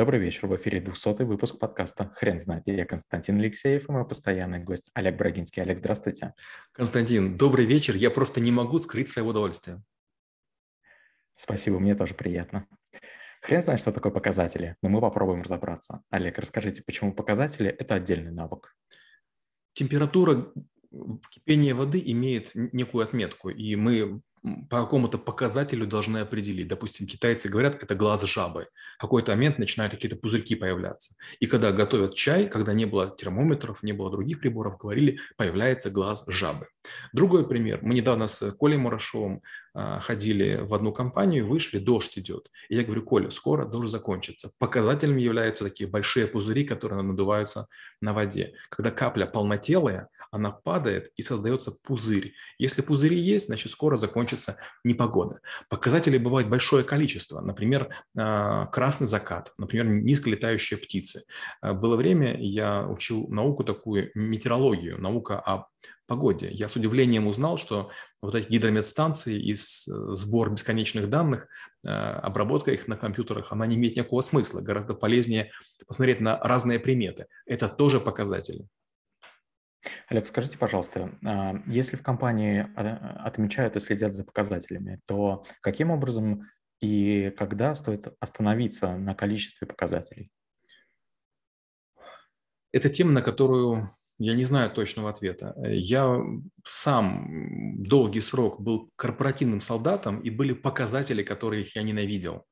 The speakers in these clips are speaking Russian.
Добрый вечер. В эфире 200 выпуск подкаста «Хрен знает». Я Константин Алексеев и мой постоянный гость Олег Брагинский. Олег, здравствуйте. Константин, добрый вечер. Я просто не могу скрыть своего удовольствия. Спасибо, мне тоже приятно. Хрен знает, что такое показатели, но мы попробуем разобраться. Олег, расскажите, почему показатели – это отдельный навык? Температура кипения воды имеет некую отметку, и мы по какому-то показателю должны определить. Допустим, китайцы говорят, это глаз жабы. В какой-то момент начинают какие-то пузырьки появляться. И когда готовят чай, когда не было термометров, не было других приборов, говорили, появляется глаз жабы. Другой пример. Мы недавно с Колей Мурашовым ходили в одну компанию, вышли, дождь идет. И я говорю, Коля, скоро дождь закончится. Показателем являются такие большие пузыри, которые надуваются на воде. Когда капля полнотелая, она падает и создается пузырь. Если пузыри есть, значит скоро закончится непогода. Показателей бывает большое количество. Например, а, красный закат, например, низколетающие птицы. А, было время, я учил науку такую, метеорологию, наука о погоде. Я с удивлением узнал, что вот эти гидрометстанции и э, сбор бесконечных данных, э, обработка их на компьютерах, она не имеет никакого смысла. Гораздо полезнее посмотреть на разные приметы. Это тоже показатели. Олег, скажите, пожалуйста, а, если в компании а, отмечают и следят за показателями, то каким образом и когда стоит остановиться на количестве показателей? Это тема, на которую я не знаю точного ответа. Я сам долгий срок был корпоративным солдатом, и были показатели, которых я ненавидел.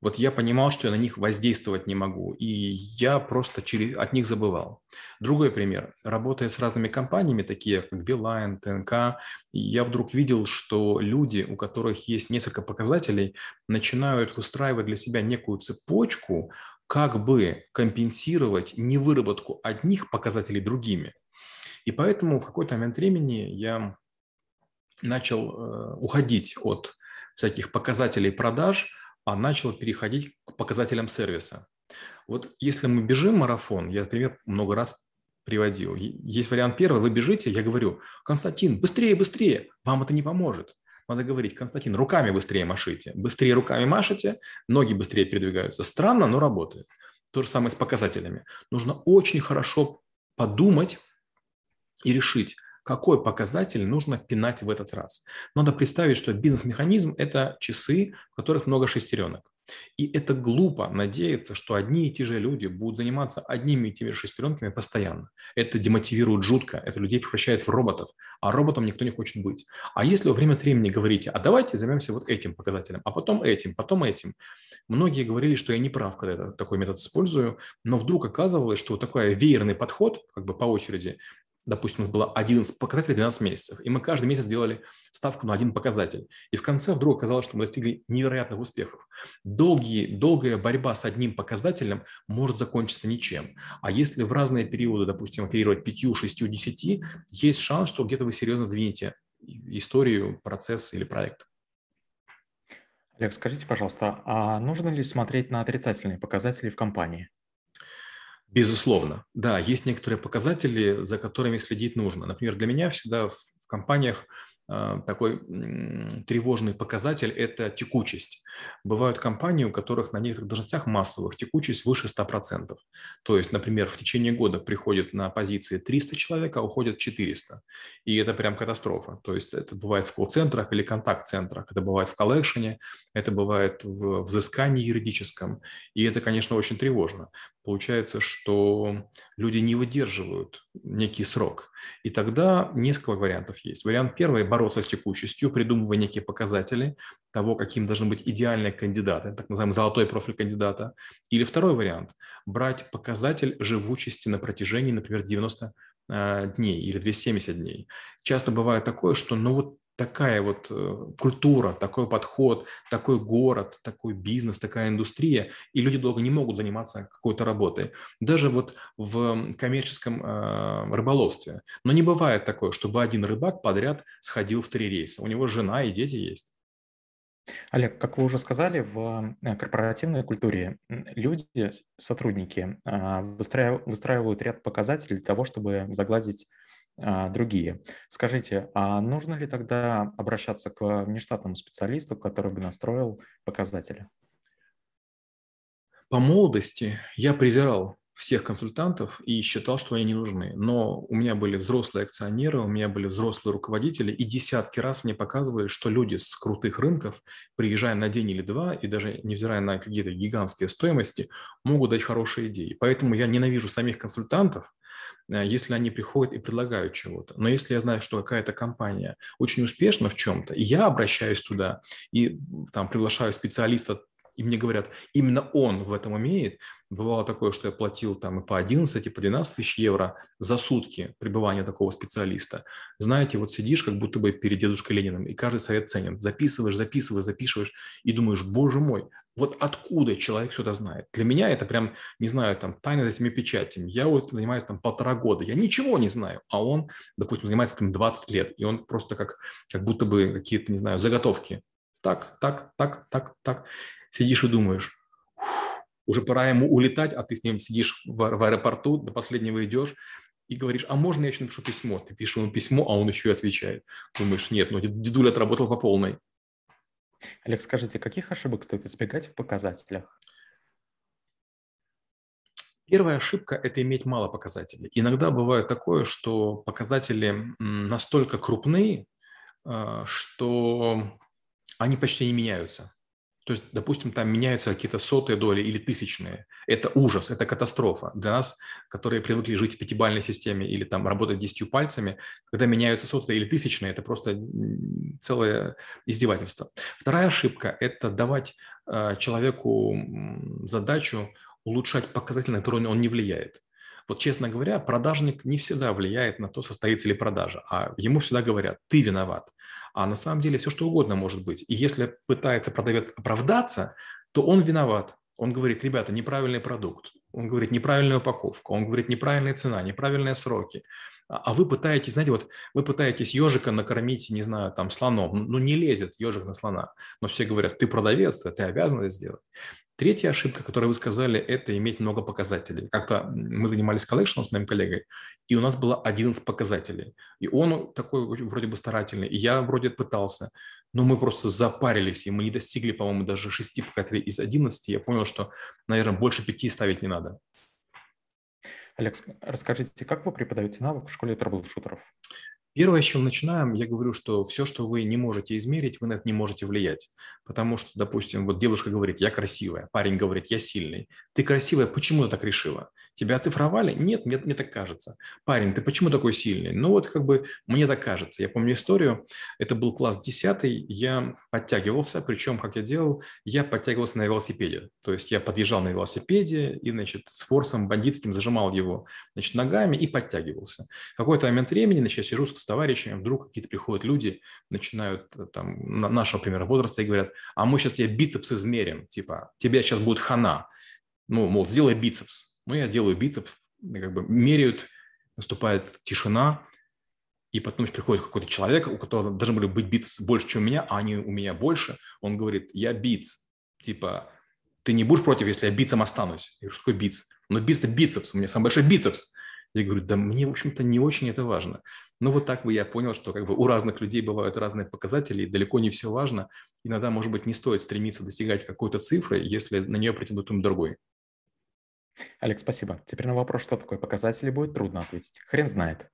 Вот я понимал, что я на них воздействовать не могу, и я просто через, от них забывал. Другой пример. Работая с разными компаниями, такие как Билайн, ТНК, я вдруг видел, что люди, у которых есть несколько показателей, начинают выстраивать для себя некую цепочку, как бы компенсировать невыработку одних показателей другими. И поэтому в какой-то момент времени я начал э, уходить от всяких показателей продаж, а начал переходить к показателям сервиса. Вот если мы бежим марафон, я пример много раз приводил. Есть вариант первый, вы бежите, я говорю, Константин, быстрее, быстрее, вам это не поможет. Надо говорить, Константин, руками быстрее машите. Быстрее руками машите, ноги быстрее передвигаются. Странно, но работает. То же самое с показателями. Нужно очень хорошо подумать и решить, какой показатель нужно пинать в этот раз. Надо представить, что бизнес-механизм – это часы, в которых много шестеренок. И это глупо надеяться, что одни и те же люди будут заниматься одними и теми же шестеренками постоянно. Это демотивирует жутко, это людей превращает в роботов, а роботом никто не хочет быть. А если во время от времени говорите, а давайте займемся вот этим показателем, а потом этим, потом этим. Многие говорили, что я не прав, когда я такой метод использую, но вдруг оказывалось, что такой веерный подход, как бы по очереди, допустим, у нас было 11 показателей 12 месяцев, и мы каждый месяц делали ставку на один показатель. И в конце вдруг оказалось, что мы достигли невероятных успехов. Долгие, долгая борьба с одним показателем может закончиться ничем. А если в разные периоды, допустим, оперировать 5, 6, 10, есть шанс, что где-то вы серьезно сдвинете историю, процесс или проект. Олег, скажите, пожалуйста, а нужно ли смотреть на отрицательные показатели в компании? Безусловно, да, есть некоторые показатели, за которыми следить нужно. Например, для меня всегда в компаниях такой тревожный показатель – это текучесть. Бывают компании, у которых на некоторых должностях массовых текучесть выше 100%. То есть, например, в течение года приходит на позиции 300 человек, а уходят 400. И это прям катастрофа. То есть это бывает в колл-центрах или контакт-центрах, это бывает в коллекшене, это бывает в взыскании юридическом. И это, конечно, очень тревожно. Получается, что люди не выдерживают некий срок. И тогда несколько вариантов есть. Вариант первый – бороться с текучестью, придумывая некие показатели того, каким должны быть идеальные кандидаты, так называемый золотой профиль кандидата. Или второй вариант – брать показатель живучести на протяжении, например, 90 э, дней или 270 дней. Часто бывает такое, что ну вот такая вот э, культура, такой подход, такой город, такой бизнес, такая индустрия, и люди долго не могут заниматься какой-то работой. Даже вот в коммерческом э, рыболовстве. Но не бывает такое, чтобы один рыбак подряд сходил в три рейса. У него жена и дети есть. Олег, как вы уже сказали, в э, корпоративной культуре люди, сотрудники а, выстраивают ряд показателей для того, чтобы загладить другие. Скажите, а нужно ли тогда обращаться к внештатному специалисту, который бы настроил показатели? По молодости я презирал всех консультантов и считал, что они не нужны. Но у меня были взрослые акционеры, у меня были взрослые руководители, и десятки раз мне показывали, что люди с крутых рынков, приезжая на день или два, и даже невзирая на какие-то гигантские стоимости, могут дать хорошие идеи. Поэтому я ненавижу самих консультантов, если они приходят и предлагают чего-то. Но если я знаю, что какая-то компания очень успешна в чем-то, и я обращаюсь туда и там приглашаю специалиста и мне говорят, именно он в этом умеет. Бывало такое, что я платил там и по 11, и по 12 тысяч евро за сутки пребывания такого специалиста. Знаете, вот сидишь как будто бы перед дедушкой Лениным, и каждый совет ценен. Записываешь, записываешь, записываешь, и думаешь, боже мой, вот откуда человек все это знает? Для меня это прям, не знаю, там, тайна за семи печатями. Я вот занимаюсь там полтора года, я ничего не знаю, а он, допустим, занимается там 20 лет, и он просто как, как будто бы какие-то, не знаю, заготовки так, так, так, так, так сидишь и думаешь, уже пора ему улетать, а ты с ним сидишь в, в аэропорту, до последнего идешь, и говоришь, а можно я еще напишу письмо? Ты пишешь ему письмо, а он еще и отвечает. Думаешь, нет, ну дедуля отработал по полной. Олег, скажите, каких ошибок стоит избегать в показателях? Первая ошибка – это иметь мало показателей. Иногда бывает такое, что показатели настолько крупные, а, что они почти не меняются. То есть, допустим, там меняются какие-то сотые доли или тысячные. Это ужас, это катастрофа. Для нас, которые привыкли жить в пятибалльной системе или там работать десятью пальцами, когда меняются сотые или тысячные, это просто целое издевательство. Вторая ошибка – это давать э, человеку задачу улучшать показатели, на которые он не влияет. Вот, честно говоря, продажник не всегда влияет на то, состоится ли продажа, а ему всегда говорят, ты виноват. А на самом деле все что угодно может быть. И если пытается продавец оправдаться, то он виноват. Он говорит, ребята, неправильный продукт. Он говорит, неправильная упаковка. Он говорит, неправильная цена, неправильные сроки. А, а вы пытаетесь, знаете, вот вы пытаетесь ежика накормить, не знаю, там, слоном. Ну, не лезет ежик на слона. Но все говорят, ты продавец, ты обязан это сделать. Третья ошибка, которую вы сказали, это иметь много показателей. Как-то мы занимались коллекшеном с моим коллегой, и у нас было 11 показателей. И он такой вроде бы старательный, и я вроде пытался. Но мы просто запарились, и мы не достигли, по-моему, даже 6 показателей из 11. Я понял, что, наверное, больше 5 ставить не надо. Олег, расскажите, как вы преподаете навык в школе трэблшутеров? Первое, с чем начинаем, я говорю, что все, что вы не можете измерить, вы на это не можете влиять. Потому что, допустим, вот девушка говорит, я красивая, парень говорит, я сильный. Ты красивая, почему ты так решила? Тебя оцифровали? Нет, нет, мне так кажется. Парень, ты почему такой сильный? Ну вот как бы мне так кажется. Я помню историю, это был класс 10, я подтягивался, причем как я делал, я подтягивался на велосипеде. То есть я подъезжал на велосипеде и, значит, с форсом бандитским зажимал его, значит, ногами и подтягивался. В какой-то момент времени, значит, я сижу с товарищами, вдруг какие-то приходят люди, начинают там нашего, например, возраста и говорят, а мы сейчас тебе бицепс измерим, типа, тебе сейчас будет хана. Ну, мол, сделай бицепс. Ну, я делаю бицепс, как бы меряют, наступает тишина, и потом приходит какой-то человек, у которого должны были быть бицепс больше, чем у меня, а они у меня больше. Он говорит, я биц. Типа, ты не будешь против, если я бицем останусь? Я говорю, что такое? Но биц – это бицепс, у меня самый большой бицепс. Я говорю, да мне, в общем-то, не очень это важно. Но вот так бы я понял, что как бы у разных людей бывают разные показатели, и далеко не все важно. Иногда, может быть, не стоит стремиться достигать какой-то цифры, если на нее претендует другой. Олег, спасибо. Теперь на вопрос, что такое показатели, будет трудно ответить. Хрен знает.